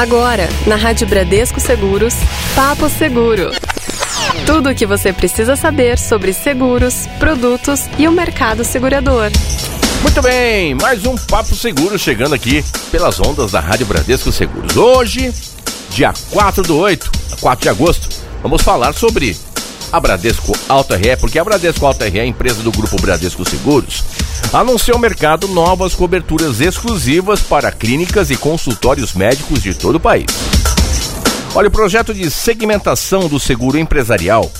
Agora, na Rádio Bradesco Seguros, Papo Seguro. Tudo o que você precisa saber sobre seguros, produtos e o mercado segurador. Muito bem, mais um Papo Seguro chegando aqui pelas ondas da Rádio Bradesco Seguros. Hoje, dia 4 do 8, 4 de agosto, vamos falar sobre a Bradesco Alta RE, porque a Bradesco Alta RE é a empresa do grupo Bradesco Seguros anunciou ao mercado novas coberturas exclusivas para clínicas e consultórios médicos de todo o país. Olha, o projeto de segmentação do seguro empresarial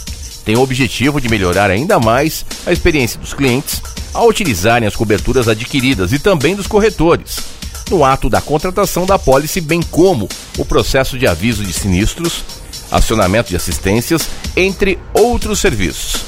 tem o objetivo de melhorar ainda mais a experiência dos clientes ao utilizarem as coberturas adquiridas e também dos corretores, no ato da contratação da pólice, bem como o processo de aviso de sinistros, acionamento de assistências, entre outros serviços.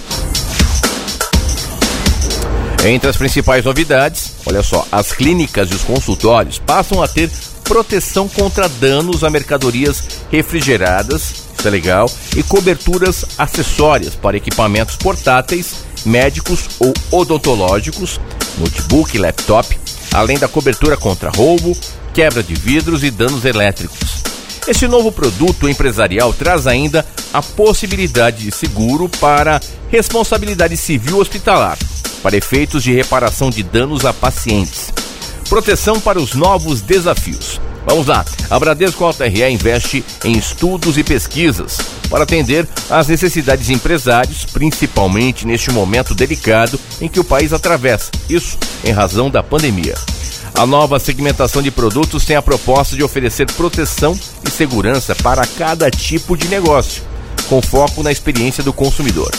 Entre as principais novidades, olha só, as clínicas e os consultórios passam a ter proteção contra danos a mercadorias refrigeradas, isso é legal, e coberturas acessórias para equipamentos portáteis, médicos ou odontológicos, notebook laptop, além da cobertura contra roubo, quebra de vidros e danos elétricos. Este novo produto empresarial traz ainda a possibilidade de seguro para responsabilidade civil hospitalar para efeitos de reparação de danos a pacientes. Proteção para os novos desafios. Vamos lá. A Bradesco RE investe em estudos e pesquisas para atender às necessidades de empresários, principalmente neste momento delicado em que o país atravessa. Isso em razão da pandemia. A nova segmentação de produtos tem a proposta de oferecer proteção e segurança para cada tipo de negócio, com foco na experiência do consumidor.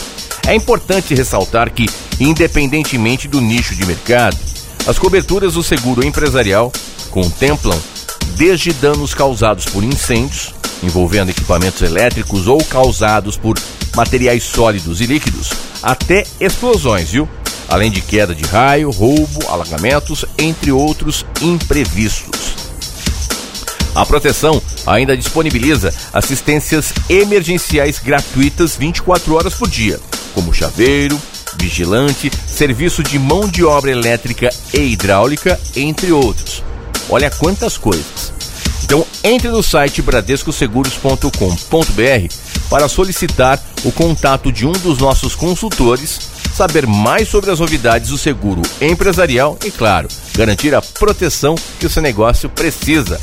É importante ressaltar que, independentemente do nicho de mercado, as coberturas do seguro empresarial contemplam desde danos causados por incêndios, envolvendo equipamentos elétricos ou causados por materiais sólidos e líquidos, até explosões, viu? Além de queda de raio, roubo, alagamentos, entre outros imprevistos. A proteção ainda disponibiliza assistências emergenciais gratuitas 24 horas por dia como chaveiro, vigilante, serviço de mão de obra elétrica e hidráulica, entre outros. Olha quantas coisas. Então entre no site bradescoseguros.com.br para solicitar o contato de um dos nossos consultores, saber mais sobre as novidades do seguro empresarial e, claro, garantir a proteção que o seu negócio precisa.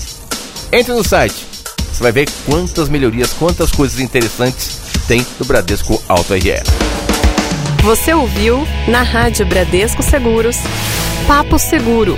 Entre no site, você vai ver quantas melhorias, quantas coisas interessantes tem no Bradesco Auto RR. Você ouviu na Rádio Bradesco Seguros Papo Seguro.